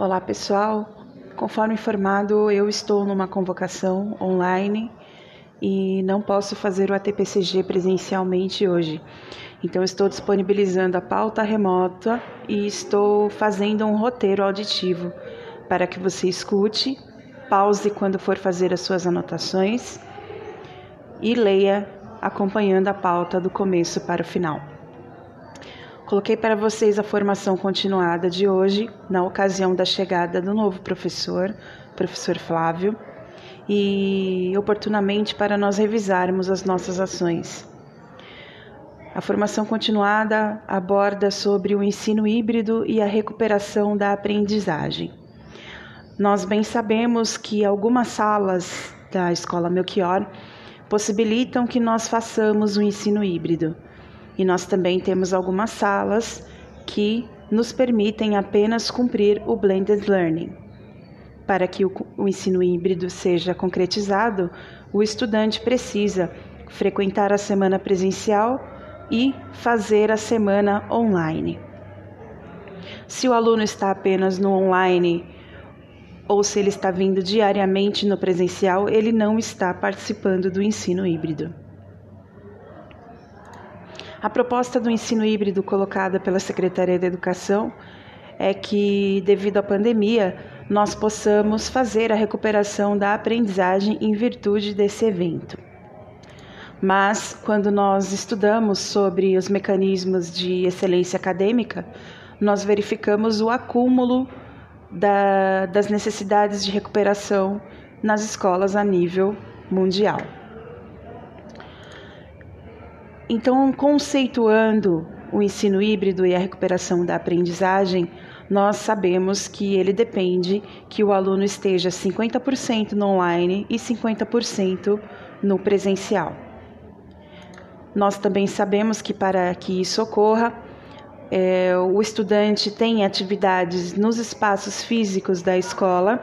Olá pessoal, conforme informado, eu estou numa convocação online e não posso fazer o ATPCG presencialmente hoje. Então, estou disponibilizando a pauta remota e estou fazendo um roteiro auditivo para que você escute, pause quando for fazer as suas anotações e leia acompanhando a pauta do começo para o final. Coloquei para vocês a formação continuada de hoje, na ocasião da chegada do novo professor, professor Flávio, e oportunamente para nós revisarmos as nossas ações. A formação continuada aborda sobre o ensino híbrido e a recuperação da aprendizagem. Nós bem sabemos que algumas salas da Escola Melchior possibilitam que nós façamos o ensino híbrido e nós também temos algumas salas que nos permitem apenas cumprir o blended learning. Para que o, ensino híbrido seja concretizado, o estudante precisa frequentar a semana presencial e fazer a semana online. Se o aluno está apenas no online ou se ele está vindo diariamente no presencial, ele não está participando do ensino híbrido. A proposta do ensino híbrido colocada pela Secretaria da Educação é que, devido à pandemia, nós possamos fazer a recuperação da aprendizagem em virtude desse evento. Mas, quando nós estudamos sobre os mecanismos de excelência acadêmica, nós verificamos o acúmulo da, das necessidades de recuperação nas escolas a nível mundial. Então, conceituando o ensino híbrido e a recuperação da aprendizagem, nós sabemos que ele depende que o aluno esteja 50% no online e 50% no presencial. Nós também sabemos que para que isso ocorra, é, o estudante tem atividades nos espaços físicos da escola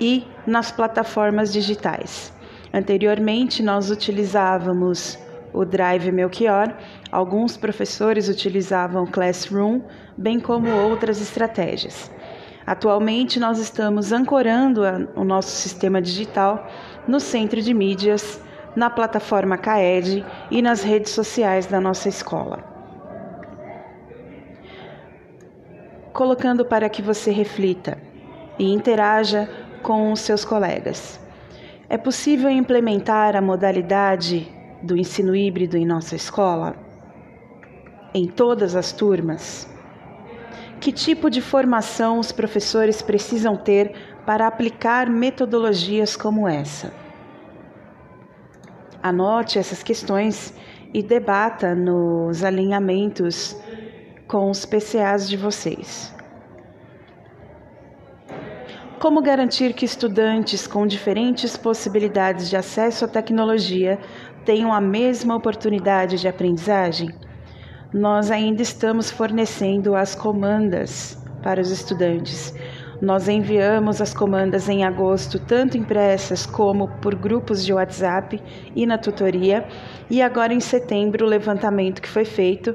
e nas plataformas digitais. Anteriormente, nós utilizávamos o Drive Melchior, alguns professores utilizavam Classroom, bem como outras estratégias. Atualmente, nós estamos ancorando o nosso sistema digital no centro de mídias, na plataforma CAED e nas redes sociais da nossa escola. Colocando para que você reflita e interaja com os seus colegas. É possível implementar a modalidade do ensino híbrido em nossa escola? Em todas as turmas? Que tipo de formação os professores precisam ter para aplicar metodologias como essa? Anote essas questões e debata nos alinhamentos com os PCAs de vocês. Como garantir que estudantes com diferentes possibilidades de acesso à tecnologia tenham a mesma oportunidade de aprendizagem? Nós ainda estamos fornecendo as comandas para os estudantes. Nós enviamos as comandas em agosto, tanto impressas como por grupos de WhatsApp e na tutoria. E agora em setembro, o levantamento que foi feito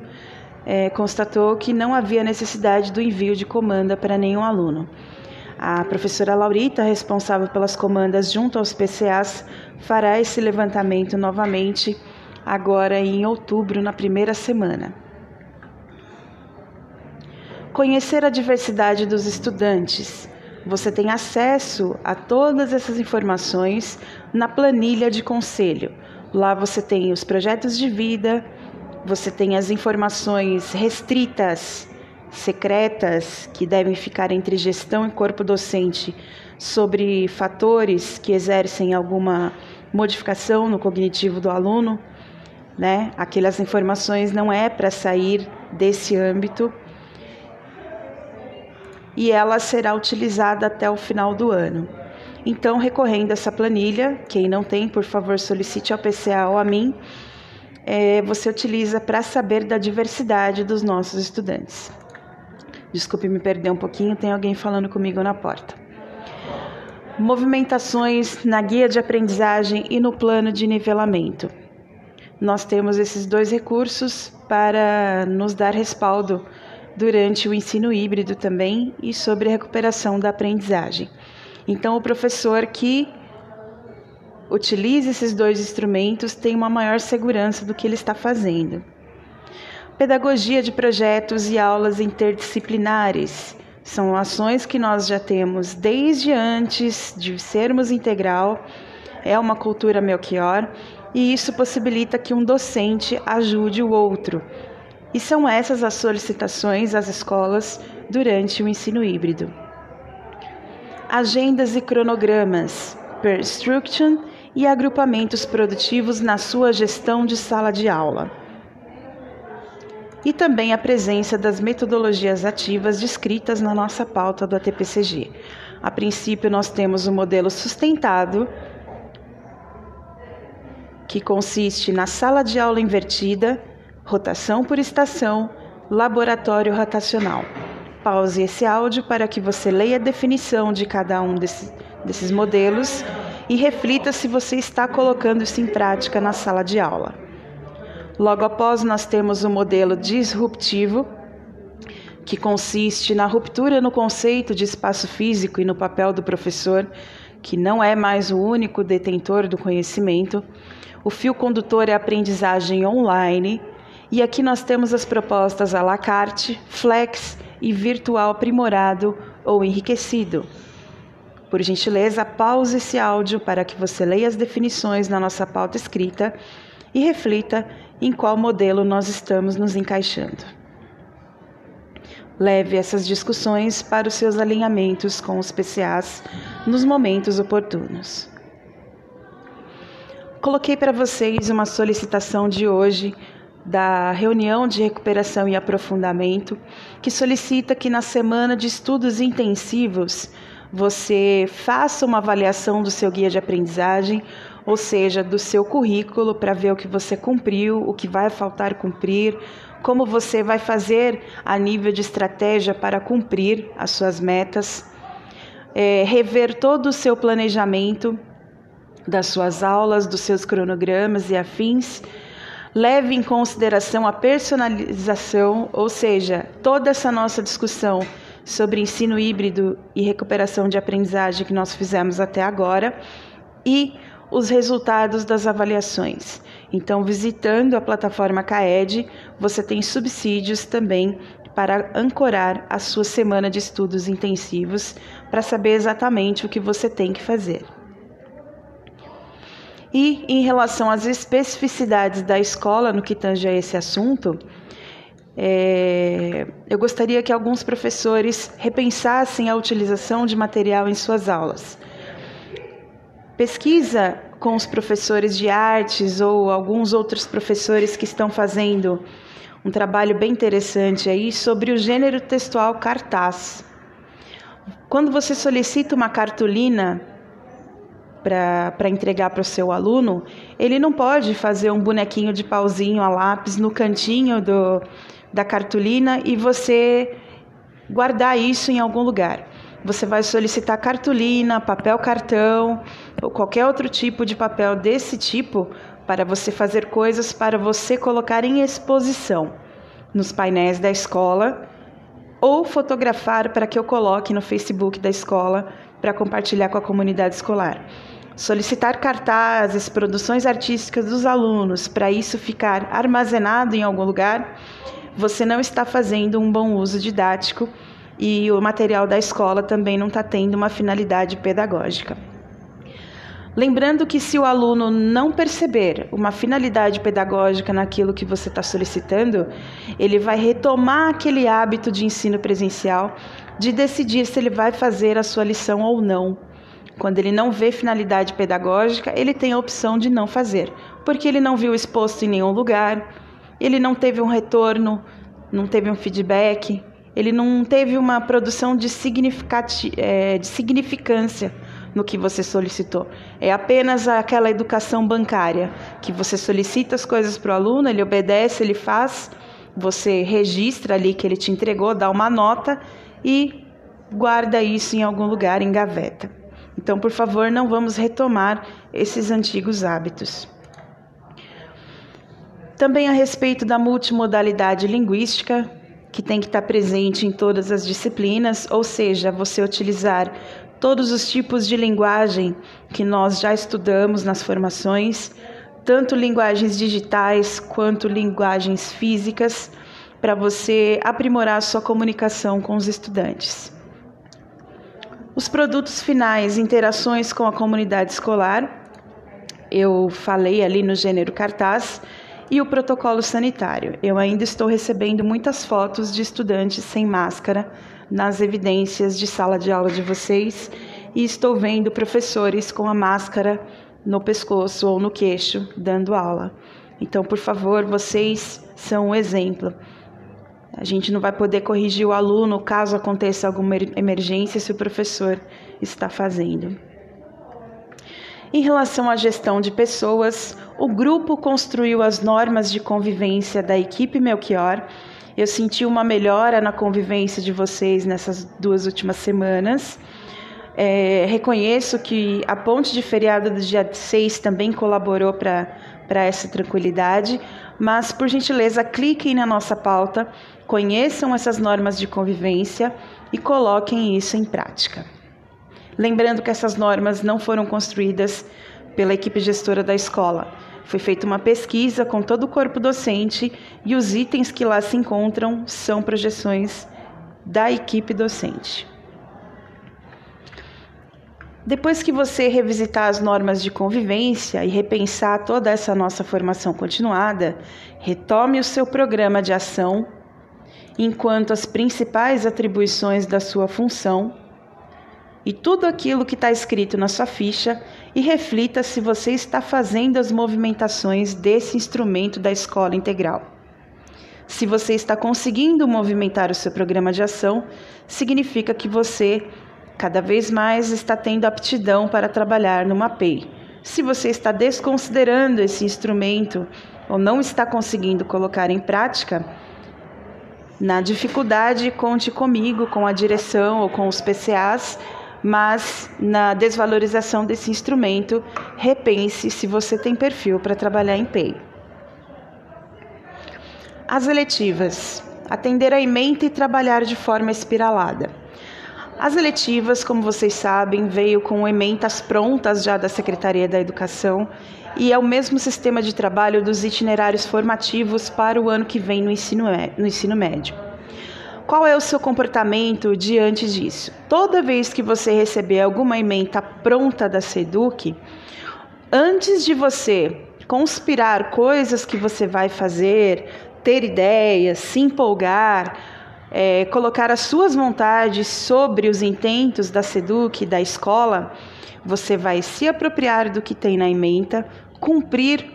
é, constatou que não havia necessidade do envio de comanda para nenhum aluno. A professora Laurita, responsável pelas comandas junto aos PCAs, fará esse levantamento novamente agora em outubro, na primeira semana. Conhecer a diversidade dos estudantes. Você tem acesso a todas essas informações na planilha de conselho. Lá você tem os projetos de vida, você tem as informações restritas secretas que devem ficar entre gestão e corpo docente sobre fatores que exercem alguma modificação no cognitivo do aluno, né? Aquelas informações não é para sair desse âmbito e ela será utilizada até o final do ano. Então, recorrendo a essa planilha, quem não tem, por favor, solicite ao PCA ou a mim, é, você utiliza para saber da diversidade dos nossos estudantes. Desculpe me perder um pouquinho, tem alguém falando comigo na porta. Movimentações na guia de aprendizagem e no plano de nivelamento. Nós temos esses dois recursos para nos dar respaldo durante o ensino híbrido também e sobre a recuperação da aprendizagem. Então, o professor que utilize esses dois instrumentos tem uma maior segurança do que ele está fazendo. Pedagogia de projetos e aulas interdisciplinares são ações que nós já temos desde antes de sermos integral. É uma cultura Melchior e isso possibilita que um docente ajude o outro. E são essas as solicitações às escolas durante o ensino híbrido. Agendas e cronogramas, per instruction e agrupamentos produtivos na sua gestão de sala de aula. E também a presença das metodologias ativas descritas na nossa pauta do ATPCG. A princípio, nós temos o um modelo sustentado, que consiste na sala de aula invertida, rotação por estação, laboratório rotacional. Pause esse áudio para que você leia a definição de cada um desse, desses modelos e reflita se você está colocando isso em prática na sala de aula. Logo após, nós temos o modelo disruptivo, que consiste na ruptura no conceito de espaço físico e no papel do professor, que não é mais o único detentor do conhecimento. O fio condutor é a aprendizagem online. E aqui nós temos as propostas à la carte, flex e virtual aprimorado ou enriquecido. Por gentileza, pause esse áudio para que você leia as definições na nossa pauta escrita e reflita em qual modelo nós estamos nos encaixando. Leve essas discussões para os seus alinhamentos com os PCAs nos momentos oportunos. Coloquei para vocês uma solicitação de hoje da reunião de recuperação e aprofundamento, que solicita que na semana de estudos intensivos você faça uma avaliação do seu guia de aprendizagem, ou seja, do seu currículo, para ver o que você cumpriu, o que vai faltar cumprir, como você vai fazer a nível de estratégia para cumprir as suas metas, é, rever todo o seu planejamento das suas aulas, dos seus cronogramas e afins. Leve em consideração a personalização, ou seja, toda essa nossa discussão sobre ensino híbrido e recuperação de aprendizagem que nós fizemos até agora e os resultados das avaliações. Então, visitando a plataforma CAED, você tem subsídios também para ancorar a sua semana de estudos intensivos para saber exatamente o que você tem que fazer. E em relação às especificidades da escola no que tange a esse assunto, é, eu gostaria que alguns professores repensassem a utilização de material em suas aulas. Pesquisa com os professores de artes ou alguns outros professores que estão fazendo um trabalho bem interessante aí sobre o gênero textual cartaz. Quando você solicita uma cartolina para entregar para o seu aluno, ele não pode fazer um bonequinho de pauzinho a lápis no cantinho do, da cartolina e você guardar isso em algum lugar. Você vai solicitar cartolina, papel cartão ou qualquer outro tipo de papel desse tipo para você fazer coisas para você colocar em exposição nos painéis da escola ou fotografar para que eu coloque no Facebook da escola para compartilhar com a comunidade escolar. Solicitar cartazes, produções artísticas dos alunos para isso ficar armazenado em algum lugar você não está fazendo um bom uso didático e o material da escola também não está tendo uma finalidade pedagógica. Lembrando que se o aluno não perceber uma finalidade pedagógica naquilo que você está solicitando, ele vai retomar aquele hábito de ensino presencial de decidir se ele vai fazer a sua lição ou não. Quando ele não vê finalidade pedagógica, ele tem a opção de não fazer, porque ele não viu exposto em nenhum lugar, ele não teve um retorno, não teve um feedback, ele não teve uma produção de, é, de significância no que você solicitou. É apenas aquela educação bancária que você solicita as coisas para o aluno, ele obedece, ele faz, você registra ali que ele te entregou, dá uma nota e guarda isso em algum lugar em gaveta. Então, por favor, não vamos retomar esses antigos hábitos. Também a respeito da multimodalidade linguística, que tem que estar presente em todas as disciplinas, ou seja, você utilizar todos os tipos de linguagem que nós já estudamos nas formações, tanto linguagens digitais quanto linguagens físicas, para você aprimorar a sua comunicação com os estudantes. Os produtos finais, interações com a comunidade escolar, eu falei ali no gênero cartaz, e o protocolo sanitário. Eu ainda estou recebendo muitas fotos de estudantes sem máscara nas evidências de sala de aula de vocês e estou vendo professores com a máscara no pescoço ou no queixo dando aula. Então, por favor, vocês são um exemplo. A gente não vai poder corrigir o aluno caso aconteça alguma emergência se o professor está fazendo. Em relação à gestão de pessoas, o grupo construiu as normas de convivência da equipe Melchior. Eu senti uma melhora na convivência de vocês nessas duas últimas semanas. É, reconheço que a ponte de feriado do dia 6 também colaborou para essa tranquilidade, mas por gentileza, cliquem na nossa pauta, conheçam essas normas de convivência e coloquem isso em prática. Lembrando que essas normas não foram construídas pela equipe gestora da escola. Foi feita uma pesquisa com todo o corpo docente e os itens que lá se encontram são projeções da equipe docente. Depois que você revisitar as normas de convivência e repensar toda essa nossa formação continuada, retome o seu programa de ação enquanto as principais atribuições da sua função e tudo aquilo que está escrito na sua ficha e reflita se você está fazendo as movimentações desse instrumento da escola integral. Se você está conseguindo movimentar o seu programa de ação, significa que você cada vez mais está tendo aptidão para trabalhar no MAPEI. Se você está desconsiderando esse instrumento ou não está conseguindo colocar em prática, na dificuldade, conte comigo, com a direção ou com os PCAs mas na desvalorização desse instrumento, repense se você tem perfil para trabalhar em PEI. As eletivas. Atender a ementa e trabalhar de forma espiralada. As eletivas, como vocês sabem, veio com ementas prontas já da Secretaria da Educação e é o mesmo sistema de trabalho dos itinerários formativos para o ano que vem no ensino, no ensino médio. Qual é o seu comportamento diante disso? Toda vez que você receber alguma emenda pronta da Seduc, antes de você conspirar coisas que você vai fazer, ter ideias, se empolgar, é, colocar as suas vontades sobre os intentos da Seduc, da escola, você vai se apropriar do que tem na emenda, cumprir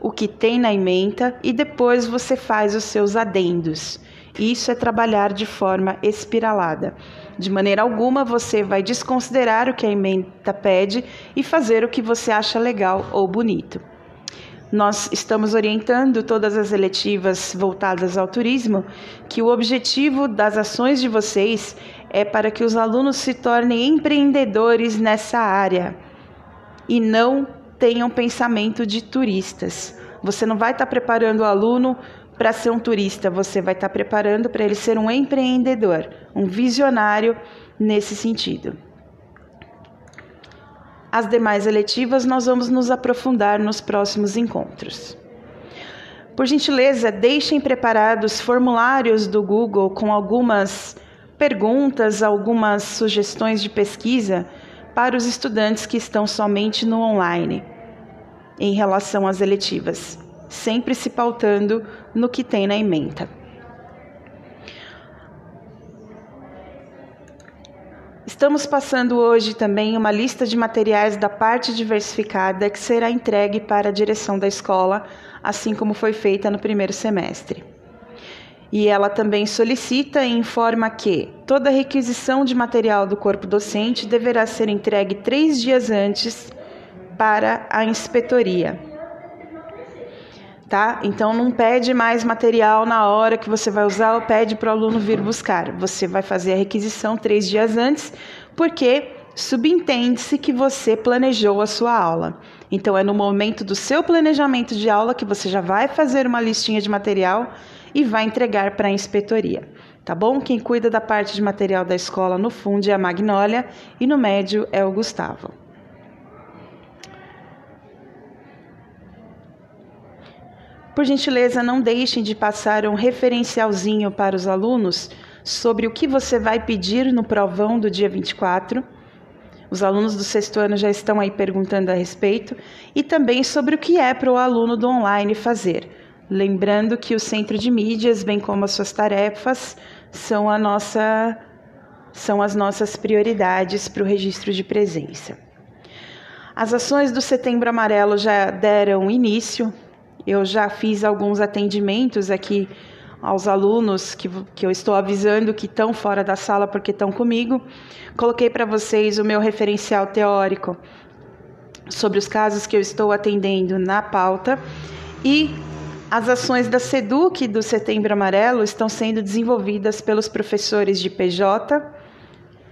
o que tem na emenda e depois você faz os seus adendos. Isso é trabalhar de forma espiralada. De maneira alguma você vai desconsiderar o que a emenda pede e fazer o que você acha legal ou bonito. Nós estamos orientando todas as eletivas voltadas ao turismo que o objetivo das ações de vocês é para que os alunos se tornem empreendedores nessa área e não tenham pensamento de turistas. Você não vai estar preparando o aluno para ser um turista, você vai estar preparando para ele ser um empreendedor, um visionário nesse sentido. As demais eletivas nós vamos nos aprofundar nos próximos encontros. Por gentileza, deixem preparados formulários do Google com algumas perguntas, algumas sugestões de pesquisa para os estudantes que estão somente no online em relação às eletivas sempre se pautando no que tem na ementa. Estamos passando hoje também uma lista de materiais da parte diversificada que será entregue para a direção da escola, assim como foi feita no primeiro semestre. E ela também solicita e informa que toda requisição de material do corpo docente deverá ser entregue três dias antes para a inspetoria tá? Então não pede mais material na hora que você vai usar ou pede para o aluno vir buscar. Você vai fazer a requisição três dias antes, porque subentende-se que você planejou a sua aula. Então é no momento do seu planejamento de aula que você já vai fazer uma listinha de material e vai entregar para a inspetoria. tá bom? Quem cuida da parte de material da escola no fundo é a Magnólia e no médio é o Gustavo. Por gentileza, não deixem de passar um referencialzinho para os alunos sobre o que você vai pedir no provão do dia 24. Os alunos do sexto ano já estão aí perguntando a respeito e também sobre o que é para o aluno do online fazer. Lembrando que o centro de mídias, bem como as suas tarefas, são, a nossa, são as nossas prioridades para o registro de presença. As ações do Setembro Amarelo já deram início. Eu já fiz alguns atendimentos aqui aos alunos que, que eu estou avisando que estão fora da sala porque estão comigo. Coloquei para vocês o meu referencial teórico sobre os casos que eu estou atendendo na pauta e as ações da SEDUC do Setembro Amarelo estão sendo desenvolvidas pelos professores de PJ,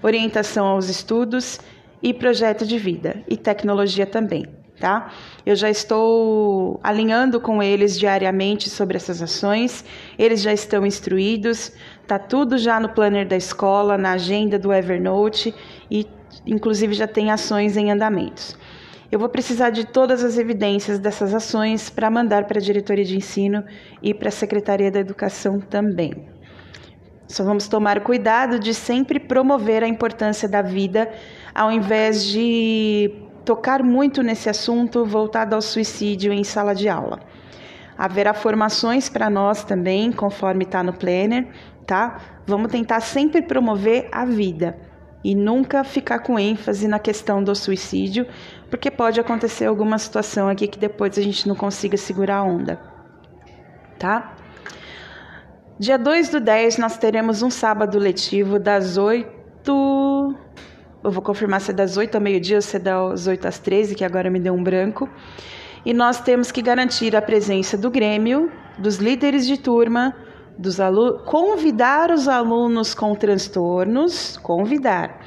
orientação aos estudos e projeto de vida e tecnologia também tá? Eu já estou alinhando com eles diariamente sobre essas ações, eles já estão instruídos, tá tudo já no planner da escola, na agenda do Evernote e inclusive já tem ações em andamentos. Eu vou precisar de todas as evidências dessas ações para mandar para a diretoria de ensino e para a Secretaria da Educação também. Só vamos tomar cuidado de sempre promover a importância da vida, ao invés de tocar muito nesse assunto voltado ao suicídio em sala de aula. Haverá formações para nós também, conforme está no planner, tá? Vamos tentar sempre promover a vida e nunca ficar com ênfase na questão do suicídio, porque pode acontecer alguma situação aqui que depois a gente não consiga segurar a onda, tá? Dia 2 do 10 nós teremos um sábado letivo das 8 eu vou confirmar se é das 8 ao meio-dia ou se é das 8 às 13, que agora me deu um branco. E nós temos que garantir a presença do Grêmio, dos líderes de turma, dos alunos, convidar os alunos com transtornos, convidar,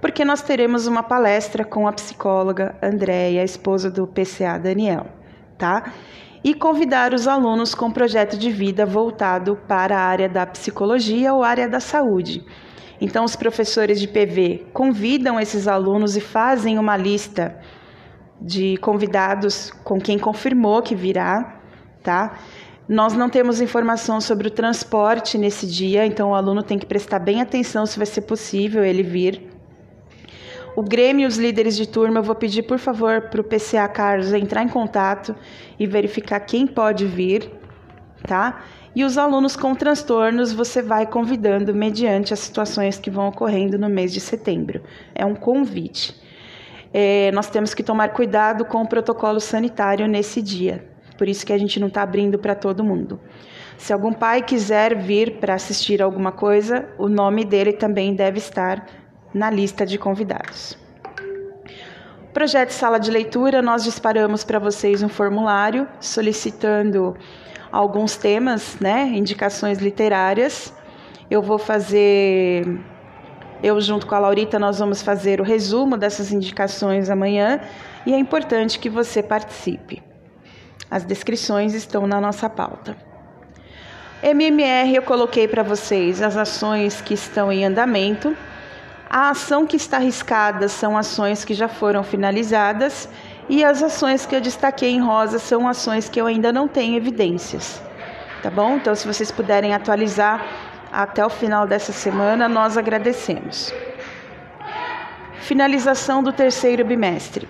porque nós teremos uma palestra com a psicóloga Andréia, esposa do PCA Daniel, tá? E convidar os alunos com projeto de vida voltado para a área da psicologia ou área da saúde. Então, os professores de PV convidam esses alunos e fazem uma lista de convidados com quem confirmou que virá, tá? Nós não temos informação sobre o transporte nesse dia, então o aluno tem que prestar bem atenção se vai ser possível ele vir. O Grêmio e os líderes de turma, eu vou pedir, por favor, para o PCA Carlos entrar em contato e verificar quem pode vir, tá? E os alunos com transtornos você vai convidando mediante as situações que vão ocorrendo no mês de setembro. É um convite. É, nós temos que tomar cuidado com o protocolo sanitário nesse dia. Por isso que a gente não está abrindo para todo mundo. Se algum pai quiser vir para assistir alguma coisa, o nome dele também deve estar na lista de convidados. Projeto Sala de Leitura, nós disparamos para vocês um formulário solicitando alguns temas, né, indicações literárias. Eu vou fazer, eu junto com a Laurita, nós vamos fazer o resumo dessas indicações amanhã e é importante que você participe. As descrições estão na nossa pauta. MMR eu coloquei para vocês as ações que estão em andamento. A ação que está arriscada são ações que já foram finalizadas e as ações que eu destaquei em rosa são ações que eu ainda não tenho evidências. Tá bom? Então, se vocês puderem atualizar até o final dessa semana, nós agradecemos. Finalização do terceiro bimestre.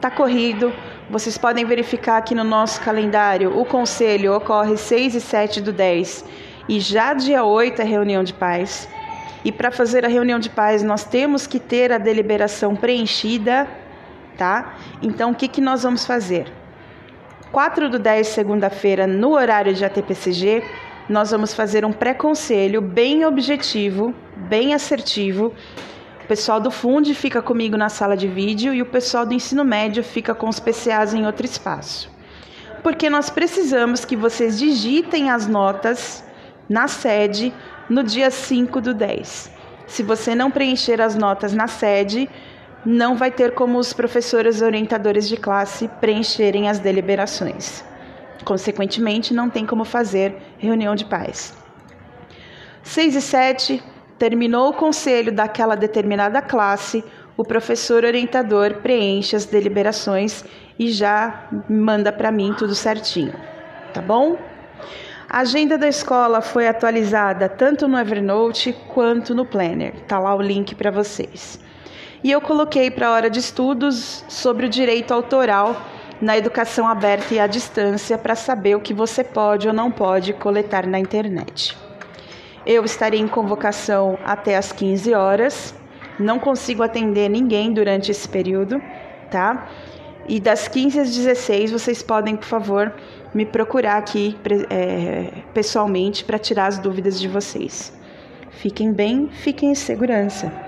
Tá corrido. Vocês podem verificar aqui no nosso calendário. O conselho ocorre 6 e 7 do 10 e já dia 8 é reunião de paz. E para fazer a reunião de paz, nós temos que ter a deliberação preenchida tá? Então, o que, que nós vamos fazer? 4 do 10, segunda-feira, no horário de ATPCG, nós vamos fazer um pré-conselho bem objetivo, bem assertivo. O pessoal do Funde fica comigo na sala de vídeo e o pessoal do ensino médio fica com os PCAs em outro espaço. Porque nós precisamos que vocês digitem as notas na sede no dia 5 do 10. Se você não preencher as notas na sede, não vai ter como os professores orientadores de classe preencherem as deliberações. Consequentemente, não tem como fazer reunião de pais. 6 e 7, terminou o conselho daquela determinada classe, o professor orientador preenche as deliberações e já manda para mim tudo certinho, tá bom? A agenda da escola foi atualizada tanto no Evernote quanto no Planner. Tá lá o link para vocês. E eu coloquei para a hora de estudos sobre o direito autoral na educação aberta e à distância para saber o que você pode ou não pode coletar na internet. Eu estarei em convocação até às 15 horas. Não consigo atender ninguém durante esse período, tá? E das 15 às 16 vocês podem, por favor, me procurar aqui é, pessoalmente para tirar as dúvidas de vocês. Fiquem bem, fiquem em segurança.